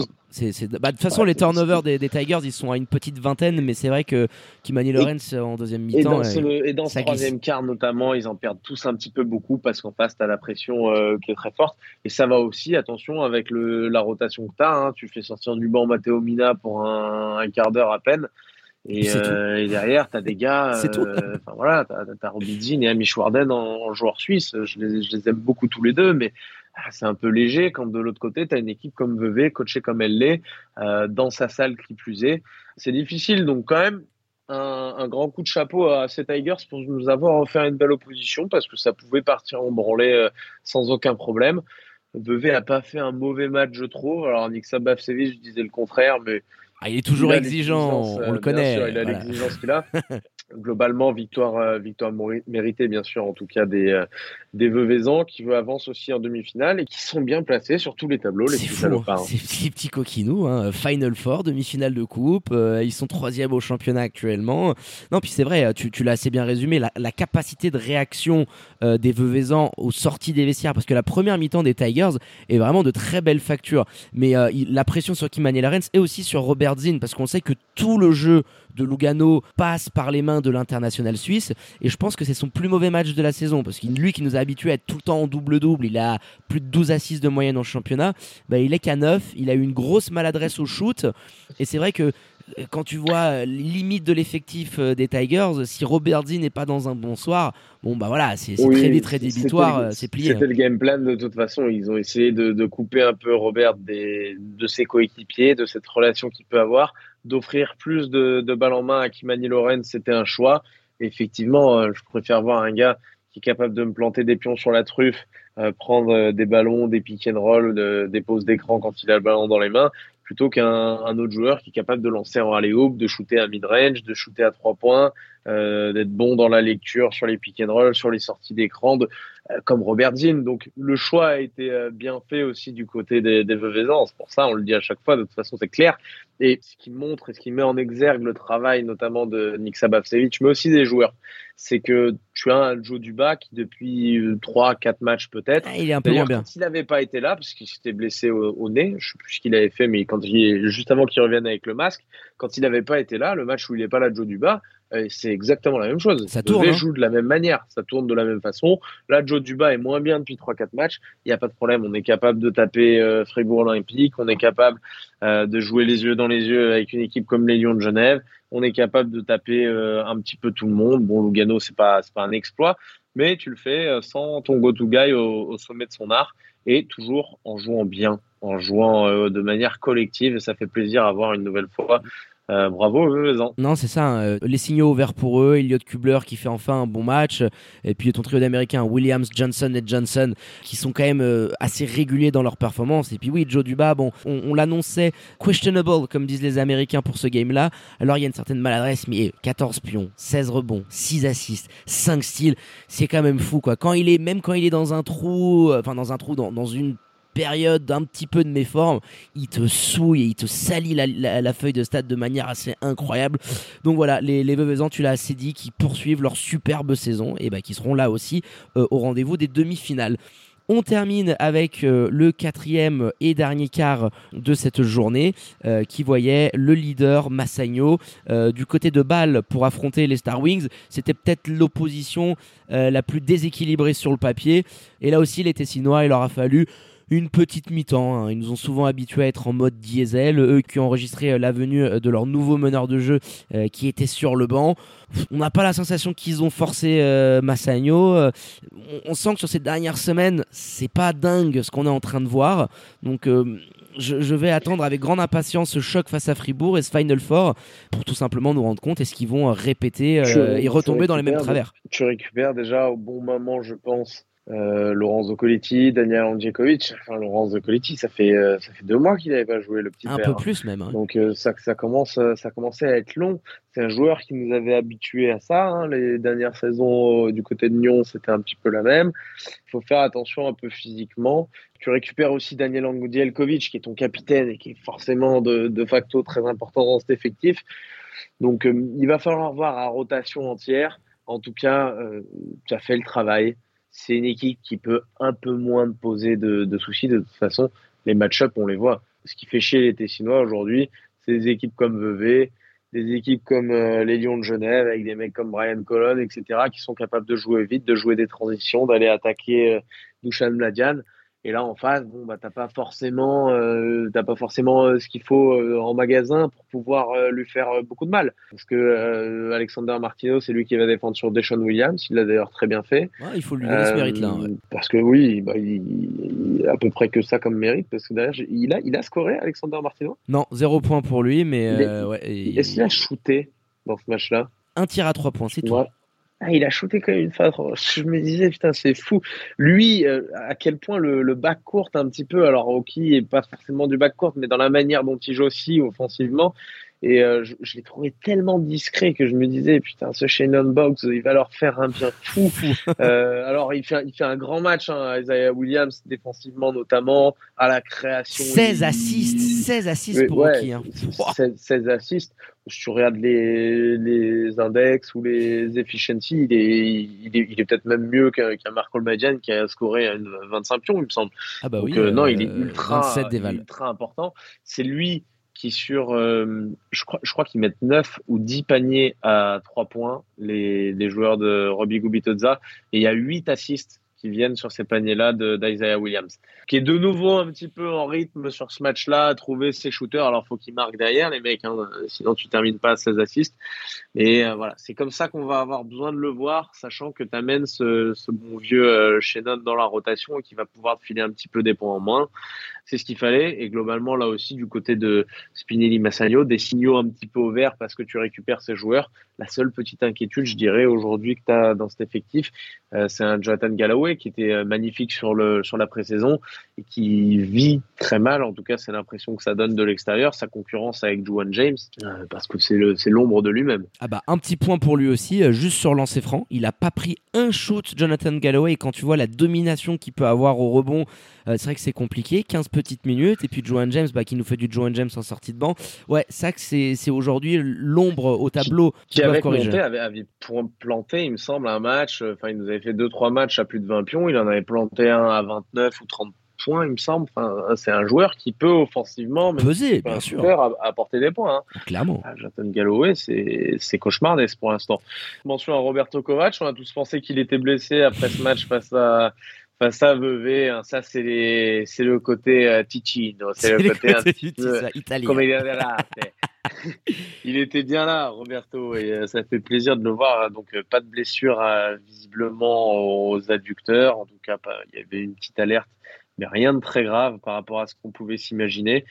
[SPEAKER 1] Bah, de toute façon, les turnovers des, Tigers, ils sont à une petite vingtaine, mais c'est vrai que Kimani Lorenz en deuxième mi-temps.
[SPEAKER 2] Et dans, ce, troisième quart, notamment, ils en perdent tous un petit peu beaucoup parce qu'en face, tu as la pression euh, qui est très forte. Et ça va aussi, attention, avec le, la rotation que tu as. Hein. tu fais sortir du banc Matteo Mina pour un, quart d'heure à peine. Et, euh, et, derrière, tu as des gars. Euh, enfin voilà, tu as, Robin et Amish Warden en, joueur suisse. Je les, je les, aime beaucoup tous les deux, mais c'est un peu léger quand de l'autre côté, tu as une équipe comme Vevey, coachée comme elle l'est, euh, dans sa salle qui plus est. C'est difficile, donc quand même, un, grand coup de chapeau à ces Tigers pour nous avoir offert une belle opposition parce que ça pouvait partir en branlée euh, sans aucun problème. Vevey n'a pas fait un mauvais match, je trouve. Alors, Nick Sabafsevic, je disais le contraire, mais
[SPEAKER 1] Ah, il est toujours
[SPEAKER 2] Il
[SPEAKER 1] exigeant, on
[SPEAKER 2] euh,
[SPEAKER 1] le
[SPEAKER 2] bien
[SPEAKER 1] connaît.
[SPEAKER 2] sûr, il a
[SPEAKER 1] voilà.
[SPEAKER 2] l'exigence qu'il a. Globalement, victoire, euh, victoire méritée, bien sûr, en tout cas des, euh, des Veuvezans qui avancent aussi en demi-finale et qui sont bien placés sur tous les tableaux, les
[SPEAKER 1] C'est
[SPEAKER 2] petits
[SPEAKER 1] fou,
[SPEAKER 2] salopards.
[SPEAKER 1] hein. ces petits, petits coquinous, hein. Final Four, demi-finale de coupe, euh, ils sont troisième au championnat actuellement. Non, puis c'est vrai, tu, tu l'as assez bien résumé, la, la capacité de réaction euh, des Veuvezans aux sorties des vestiaires, parce que la première mi-temps des Tigers est vraiment de très belle facture. Mais euh, la pression sur Kimani Lorenz et aussi sur Robert Zinn, parce qu'on sait que tout le jeu de Lugano passe par les mains de l'international suisse, et je pense que c'est son plus mauvais match de la saison, parce que lui qui nous a habitués à être tout le temps en double-double, il a plus de 12 assists de moyenne en championnat, bah, il est qu'à 9, il a eu une grosse maladresse au shoot, et c'est vrai que quand tu vois euh, les limites de l'effectif euh, des Tigers, si Robert Z n'est pas dans un bon soir, bon bah voilà, c'est
[SPEAKER 2] Oui,
[SPEAKER 1] très vite rédhibitoire, euh, c'est plié.
[SPEAKER 2] C'était le game plan de toute façon. Ils ont essayé de, de couper un peu Robert des, de ses coéquipiers, de cette relation qu'il peut avoir, d'offrir plus de, de balles en main à Kimani Lorenz. C'était un choix. Effectivement, je préfère voir un gars qui est capable de me planter des pions sur la truffe, euh, prendre des ballons, des pick and roll, de- des poses d'écran quand il a le ballon dans les mains, plutôt qu'un un autre joueur qui est capable de lancer en alley-oop, de shooter à mid-range, de shooter à trois points, euh, d'être bon dans la lecture sur les pick and roll, sur les sorties d'écran, euh, comme Robert Zinn. Donc le choix a été euh, bien fait aussi du côté des, des Veuvezans. C'est pour ça, on le dit à chaque fois, de toute façon c'est clair. Et ce qui montre et ce qui met en exergue le travail notamment de Nick Sabavsevich, mais aussi des joueurs, c'est que tu as un Joe Duba qui depuis 3-4 matchs peut-être,
[SPEAKER 1] Ah, il est un peu moins
[SPEAKER 2] D'ailleurs,
[SPEAKER 1] bien.
[SPEAKER 2] quand il n'avait pas été là, parce qu'il s'était blessé au, au nez, je sais plus ce qu'il avait fait, mais quand il, juste avant qu'il revienne avec le masque, quand il n'avait pas été là, le match où il n'est pas là, Joe Duba, c'est exactement la même chose.
[SPEAKER 1] Ça tourne, hein.
[SPEAKER 2] joue de la même manière, ça tourne de la même façon. Là, Joe Duba est moins bien depuis 3-4 matchs, il n'y a pas de problème, on est capable de taper euh, Fribourg Olympique, on est capable euh, de jouer les yeux dans les yeux avec une équipe comme les Lions de Genève, on est capable de taper euh, un petit peu tout le monde. Bon, Lugano, c'est pas, pas un exploit, mais tu le fais euh, sans ton go-to guy au, au sommet de son art et toujours en jouant bien, en jouant de manière collective. Et ça fait plaisir à voir une nouvelle fois. Euh, bravo, Vezan.
[SPEAKER 1] Non, c'est ça. hein, euh, les signaux ouverts pour eux. Elliot Kubler qui fait enfin un bon match. Et puis ton trio d'Américains, Williams, Johnson et Johnson, qui sont quand même euh, assez réguliers dans leur performance. Et puis oui, Joe Duba, bon, on, on l'annonçait questionable, comme disent les Américains pour ce game-là. Alors il y a une certaine maladresse, mais 14 pions, 16 rebonds, 6 assists, 5 steals. C'est quand même fou, quoi. Quand il est, même quand il est dans un trou, euh, enfin dans un trou, dans, dans une période d'un petit peu de méforme, il te souille et il te salit la, feuille de stade de manière assez incroyable. Donc voilà, les, les Veuvezans, tu l'as assez dit, qui poursuivent leur superbe saison et bah, qui seront là aussi euh, au rendez-vous des demi-finales. On termine avec euh, le quatrième et dernier quart de cette journée euh, qui voyait le leader Massagno du côté de Bâle pour affronter les Star Wings. C'était peut-être l'opposition la plus déséquilibrée sur le papier. Et là aussi, les Tessinois, il leur a fallu une petite mi-temps. hein. Ils nous ont souvent habitués à être en mode diesel. Eux qui ont enregistré euh, la venue euh, de leur nouveau meneur de jeu euh, qui était sur le banc. On n'a pas la sensation qu'ils ont forcé euh, Massagno. On, on sent que sur ces dernières semaines, c'est pas dingue ce qu'on est en train de voir. Donc euh, je, je vais attendre avec grande impatience ce choc face à Fribourg et ce Final Four pour tout simplement nous rendre compte est-ce qu'ils vont répéter et retomber dans les mêmes travers?
[SPEAKER 2] Tu récupères déjà au bon moment, je pense, euh, Laurence Zoccoletti, Daniel Andjekovic. Enfin, Laurence Zoccoletti, ça fait, euh, ça fait deux mois qu'il n'avait pas joué le petit
[SPEAKER 1] Un
[SPEAKER 2] père.
[SPEAKER 1] peu plus même. hein.
[SPEAKER 2] Donc euh, ça, ça commence, euh, ça commençait à être long. C'est un joueur qui nous avait habitués à ça. hein. Les dernières saisons du côté de Nyon, c'était un petit peu la même. Il faut faire attention un peu physiquement. Tu récupères aussi Daniel Angudielkovic, qui est ton capitaine et qui est forcément de, de facto très important dans cet effectif. Donc il va falloir voir à rotation entière. En tout cas, tu as fait le travail. C'est une équipe qui peut un peu moins poser de, soucis. De toute façon, les match-up, on les voit. Ce qui fait chier les Tessinois aujourd'hui, c'est des équipes comme Vevey, des équipes comme euh, les Lions de Genève, avec des mecs comme Brian Colon, etc., qui sont capables de jouer vite, de jouer des transitions, d'aller attaquer euh, Mladian. Et là, en face, bon, bah, t'as pas forcément, euh, t'as pas forcément euh, ce qu'il faut euh, en magasin pour pouvoir euh, lui faire beaucoup de mal. Parce que Alexander Martino, c'est lui qui va défendre sur Deshaun Williams. Il l'a d'ailleurs très bien fait.
[SPEAKER 1] Ouais, il faut lui donner ce mérite-là. ouais.
[SPEAKER 2] Parce que oui, bah, il, il a à peu près que ça comme mérite. Parce que j'ai- il a, il a scoré, Alexander Martino.
[SPEAKER 1] Non, zéro point pour lui, mais ouais, il-
[SPEAKER 2] Est-ce qu'il a shooté dans ce match-là?
[SPEAKER 1] Un tir à trois points, c'est tout.
[SPEAKER 2] Ah, il a shooté quand même une fois. Je me disais, putain, c'est fou. Lui, euh, à quel point le, le back court un petit peu, alors Oki est pas forcément du back court, mais dans la manière dont il joue aussi offensivement, et euh, je, je l'ai trouvé tellement discret que je me disais, putain, ce Shannon Box, il va leur faire un bien fou. euh, alors, il fait, il fait un grand match, hein, Isaiah Williams, défensivement notamment, à la création.
[SPEAKER 1] 16 assists, 16 assists pour ouais, hein.
[SPEAKER 2] 16, 16, assists. Si tu regardes les, les index ou les efficiency, il est, il est, il est peut-être même mieux qu'un qu Marco Olmadian qui a scoré une 25 pions, il me semble.
[SPEAKER 1] Ah bah
[SPEAKER 2] Donc,
[SPEAKER 1] oui,
[SPEAKER 2] euh, non, il est ultra,
[SPEAKER 1] 27 des
[SPEAKER 2] ultra important. C'est lui qui sur, euh, je crois, je crois qu'ils mettent 9 ou 10 paniers à 3 points, les, joueurs de Robbie Gubitoza, et il y a 8 assists qui viennent sur ces paniers-là d'Isaiah Williams, qui est de nouveau un petit peu en rythme sur ce match-là, à trouver ses shooters. Alors, faut qu'ils marquent derrière, les mecs, hein, sinon tu termines pas à 16 assists. Et euh, voilà, c'est comme ça qu'on va avoir besoin de le voir, sachant que tu amènes ce, bon vieux euh, dans la rotation et qui va pouvoir te filer un petit peu des points en moins. C'est ce qu'il fallait. Et globalement, là aussi, du côté de Spinelli Massagno, des signaux un petit peu au vert parce que tu récupères ces joueurs. La seule petite inquiétude, je dirais, aujourd'hui que tu as dans cet effectif, euh, c'est un Jonathan Galloway qui était magnifique sur, le, sur la pré-saison et qui vit très mal. En tout cas, c'est l'impression que ça donne de l'extérieur, sa concurrence avec Juwan James, euh, parce que c'est l'ombre de lui-même.
[SPEAKER 1] Ah bah, un petit point pour lui aussi, euh, juste sur lancer franc. Il a pas pris un shoot, Jonathan Galloway. Quand tu vois la domination qu'il peut avoir au rebond, euh, c'est vrai que c'est compliqué. 15 petites minutes. Et puis Joan James, bah, qui nous fait du Joan James en sortie de banc. Ouais, ça que c'est aujourd'hui l'ombre au tableau.
[SPEAKER 2] Qui, qui avait monté, avait, avait planté, il me semble, un match. Enfin, il nous avait fait 2-3 matchs à plus de 20 pions. Il en avait planté un à 29 ou 30 points, il me semble. Enfin, c'est un joueur qui peut offensivement
[SPEAKER 1] peser, bien sûr,
[SPEAKER 2] apporter des points. Hein.
[SPEAKER 1] Clairement.
[SPEAKER 2] Ah, Jonathan Galloway, c'est cauchemardesque pour l'instant. Mention à Roberto Kovac, on a tous pensé qu'il était blessé après ce match face à face à Vevey. Hein. Ça, c'est le côté euh, Ticino, c'est le côté peu
[SPEAKER 1] italien.
[SPEAKER 2] Comme il, là, il était bien là, Roberto, et euh, ça fait plaisir de le voir. Donc, euh, pas de blessure euh, visiblement aux adducteurs. En tout cas, pas, il y avait une petite alerte mais rien de très grave par rapport à ce qu'on pouvait s'imaginer.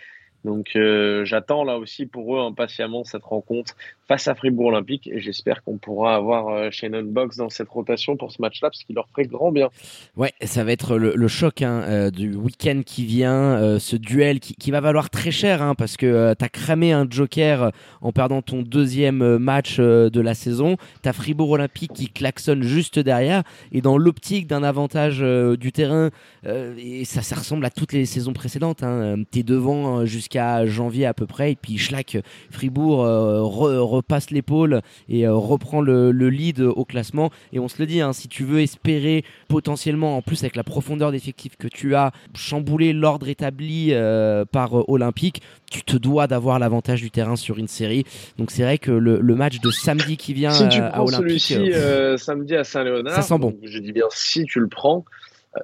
[SPEAKER 2] Donc j'attends là aussi pour eux impatiemment cette rencontre face à Fribourg Olympique et j'espère qu'on pourra avoir euh, Shannon Box dans cette rotation pour ce match-là parce qu'il leur ferait grand bien.
[SPEAKER 1] Ouais, ça va être le, choc hein, euh, du week-end qui vient, euh, ce duel qui, va valoir très cher hein, parce que euh, t'as cramé un joker en perdant ton deuxième match de la saison. T'as Fribourg Olympique qui klaxonne juste derrière et dans l'optique d'un avantage du terrain et ça, ça ressemble à toutes les saisons précédentes. Hein, T'es devant jusqu'à janvier à peu près et puis Schlack Fribourg re, repasse l'épaule et euh, reprend le, le, lead au classement. Et on se le dit hein, si tu veux espérer potentiellement en plus avec la profondeur d'effectifs que tu as chambouler l'ordre établi euh, par Olympique tu te dois d'avoir l'avantage du terrain sur une série. Donc c'est vrai que le, le, match de samedi qui vient
[SPEAKER 2] si tu
[SPEAKER 1] à Olympique
[SPEAKER 2] celui-ci samedi à Saint-Léonard
[SPEAKER 1] ça sent bon.
[SPEAKER 2] je dis bien si tu le prends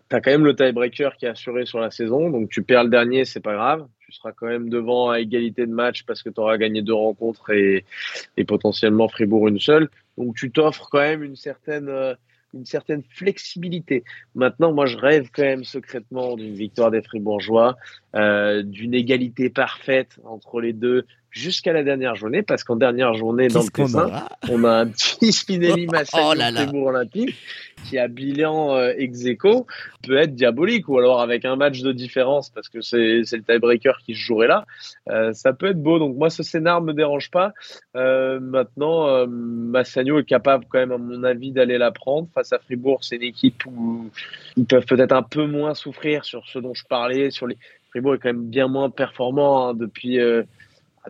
[SPEAKER 2] tu as quand même le tiebreaker qui est assuré sur la saison, donc tu perds le dernier, c'est pas grave. Tu seras quand même devant à égalité de match parce que tu auras gagné deux rencontres et, et, potentiellement Fribourg une seule. Donc tu t'offres quand même une certaine, euh, une certaine flexibilité. Maintenant, moi je rêve quand même secrètement d'une victoire des Fribourgeois, euh, d'une égalité parfaite entre les deux jusqu'à la dernière journée, parce qu'en dernière journée, dans le Tessin, on a un petit Spinelli Massagno
[SPEAKER 1] oh.
[SPEAKER 2] Fribourg Olympique qui a bilan euh, ex aequo peut être diabolique ou alors avec un match de différence parce que c'est le tiebreaker qui se jouerait là. Euh, ça peut être beau. Donc moi ce scénar me dérange pas. Euh, maintenant euh, Massagno est capable quand même à mon avis d'aller la prendre. Face à Fribourg c'est une équipe où ils peuvent peut-être un peu moins souffrir sur ce dont je parlais sur les Fribourg est quand même bien moins performant hein, depuis euh,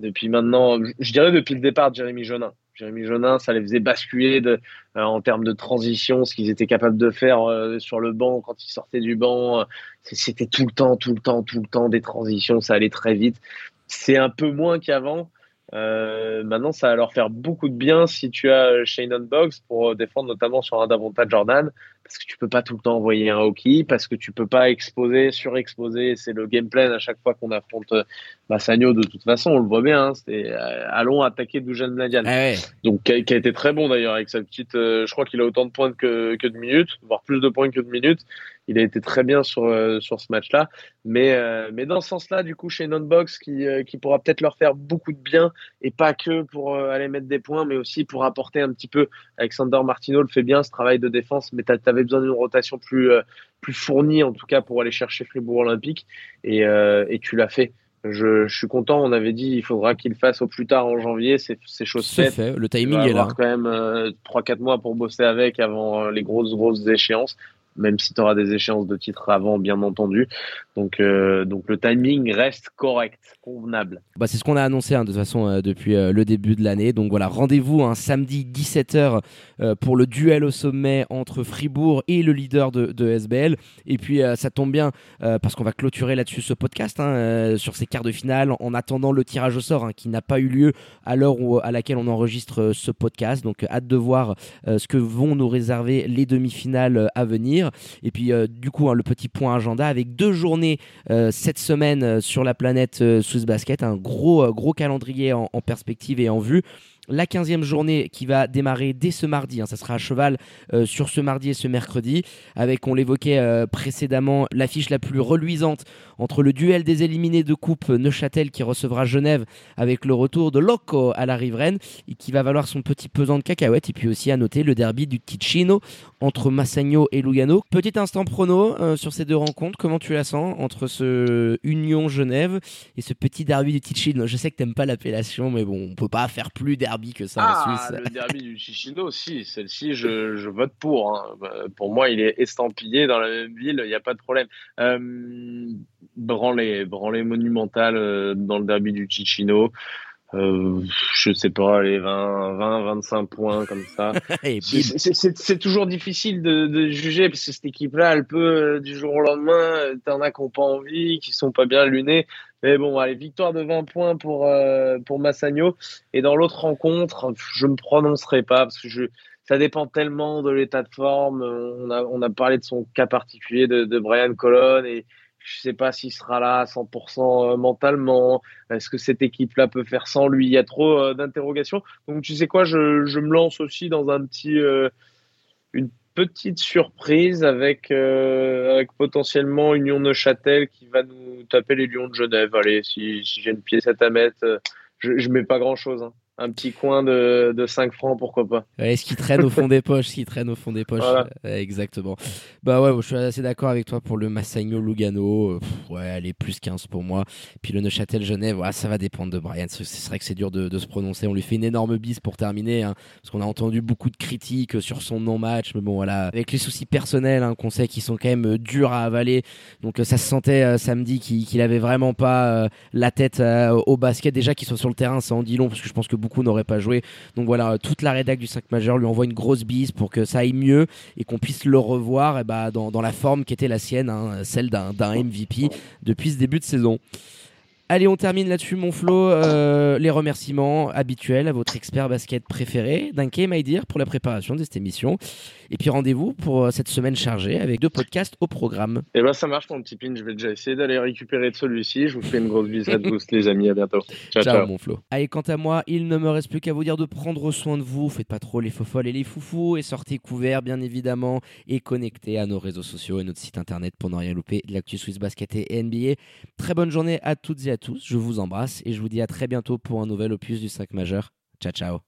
[SPEAKER 2] depuis maintenant je dirais depuis le départ de Jérémy Jonin Jérémy Jonin, ça les faisait basculer euh, en termes de transition, ce qu'ils étaient capables de faire euh, sur le banc quand ils sortaient du banc. C'était tout le temps, tout le temps, tout le temps des transitions, ça allait très vite. C'est un peu moins qu'avant. Euh, maintenant, ça va leur faire beaucoup de bien si tu as Shannon Box pour défendre notamment sur un davantage Jordan. Parce que tu peux pas tout le temps envoyer un hockey, parce que tu peux pas exposer, surexposer. C'est le game plan à chaque fois qu'on affronte Massagno. De toute façon, on le voit bien. Hein, C'était allons attaquer Dujan Mladian.
[SPEAKER 1] Ah
[SPEAKER 2] Donc qui a, qui a, été très bon d'ailleurs avec sa petite. je crois qu'il a autant de points que, que de minutes, voire plus de points que de minutes il a été très bien sur, euh, sur ce match-là. Mais, euh, mais dans ce sens-là, du coup, chez Nonbox, qui, euh, qui pourra peut-être leur faire beaucoup de bien, et pas que pour aller mettre des points, mais aussi pour apporter un petit peu. Alexander Martino le fait bien, ce travail de défense, tu avais besoin d'une rotation plus, plus fournie, en tout cas, pour aller chercher Fribourg Olympique, et, et tu l'as fait. Je, je, suis content. On avait dit il faudra qu'il fasse au plus tard en janvier. C'est chose faite.
[SPEAKER 1] Fait. Le timing est là.
[SPEAKER 2] quand même euh, 3-4 mois pour bosser avec avant les grosses grosses échéances même si tu auras des échéances de titres avant, bien entendu. Donc, euh, donc le timing reste correct, convenable.
[SPEAKER 1] Bah, c'est ce qu'on a annoncé hein, de toute façon euh, depuis euh, le début de l'année. Donc voilà, rendez-vous un hein, samedi 17h pour le duel au sommet entre Fribourg et le leader de, de SBL. Et puis ça tombe bien parce qu'on va clôturer là-dessus ce podcast hein, sur ces quarts de finale en attendant le tirage au sort qui n'a pas eu lieu à l'heure à laquelle on enregistre ce podcast. Donc hâte de voir ce que vont nous réserver les demi-finales à venir. Et puis du coup le petit point agenda avec deux journées euh, cette semaine euh, sur la planète euh, Swiss Basket. Un gros, gros calendrier en, perspective et en vue la 15e journée qui va démarrer dès ce mardi. Hein. ça sera à cheval sur ce mardi et ce mercredi, avec, on l'évoquait précédemment, l'affiche la plus reluisante entre le duel des éliminés de coupe Neuchâtel qui recevra Genève avec le retour de Loco à la riveraine et qui va valoir son petit pesant de cacahuètes. Et puis aussi à noter le derby du Ticino entre Massagno et Lugano. Petit instant prono euh, sur ces deux rencontres. Comment tu la sens entre ce Union Genève et ce petit derby du Ticino? Je sais que t'aimes pas l'appellation, mais bon, on peut pas faire plus derby que ça
[SPEAKER 2] ah,
[SPEAKER 1] en Suisse.
[SPEAKER 2] Le derby du Ticino, si, celle-ci, je, vote pour. Hein. Bah, pour moi, il est estampillé dans la même ville, il n'y a pas de problème. Euh, branlée, branlée monumentale euh, dans le derby du Ticino. Euh, je sais pas, les 20, 20, 25 points comme ça. c'est toujours difficile de, de, juger parce que cette équipe-là, elle peut euh, du jour au lendemain, euh, t'en as qui n'ont pas envie, qui sont pas bien lunés. Mais bon, allez, victoire de 20 points pour pour Massagno. Et dans l'autre rencontre, je me prononcerai pas parce que je ça dépend tellement de l'état de forme. On a on a parlé de son cas particulier de, de Brian Colon et je sais pas s'il sera là à 100% euh, mentalement. Est-ce que cette équipe-là peut faire sans lui? Il y a trop euh, d'interrogations. Donc, tu sais quoi, je, me lance aussi dans un petit, euh, une petite surprise avec, potentiellement Union Neuchâtel qui va nous taper les Lions de Genève. Allez, si, j'ai une pièce à mettre, je, je mets pas grand-chose. Hein un petit coin de, de 5 francs, pourquoi pas.
[SPEAKER 1] Ouais, ce qui traîne au fond des poches, ce qui traîne au fond des poches. exactement. Bah ouais, je suis assez d'accord avec toi pour le Massagno Lugano. ouais, allez, plus 15 pour moi. Puis le Neuchâtel Genève, ouais, ça va dépendre de Brian. C'est vrai que c'est dur de, de, se prononcer. On lui fait une énorme bise pour terminer, hein, parce qu'on a entendu beaucoup de critiques sur son non-match. Mais bon, voilà, avec les soucis personnels hein, qu'on sait qui sont quand même euh, durs à avaler. Donc euh, ça se sentait euh, samedi qu'il avait vraiment pas la tête au basket. Déjà qu'il soit sur le terrain, ça en dit long, parce que je pense que beaucoup n'auraient pas joué. Donc voilà, toute la rédac du 5 majeur lui envoie une grosse bise pour que ça aille mieux et qu'on puisse le revoir et eh bah, dans, dans, la forme qui était la sienne, hein, celle d'un MVP depuis ce début de saison. Allez, on termine là-dessus, mon Flo. Euh, les remerciements habituels à votre expert basket préféré, my dear, pour la préparation de cette émission. Et puis rendez-vous pour euh, cette semaine chargée avec deux podcasts au programme.
[SPEAKER 2] Et eh ben ça marche, mon petit pin. Je vais déjà essayer d'aller récupérer de celui-ci. Je vous fais une grosse visite à tous, les amis. À bientôt.
[SPEAKER 1] Ciao, ciao, mon Flo. Allez, quant à moi, il ne me reste plus qu'à vous dire de prendre soin de vous. Faites pas trop les faux folles et les foufous et sortez couverts, bien évidemment, et connectez à nos réseaux sociaux et notre site internet pour ne rien louper de l'actu Swiss Basket et NBA. Très bonne journée à toutes et à tous. Je vous embrasse et je vous dis à très bientôt pour un nouvel opus du 5 majeur. Ciao, ciao.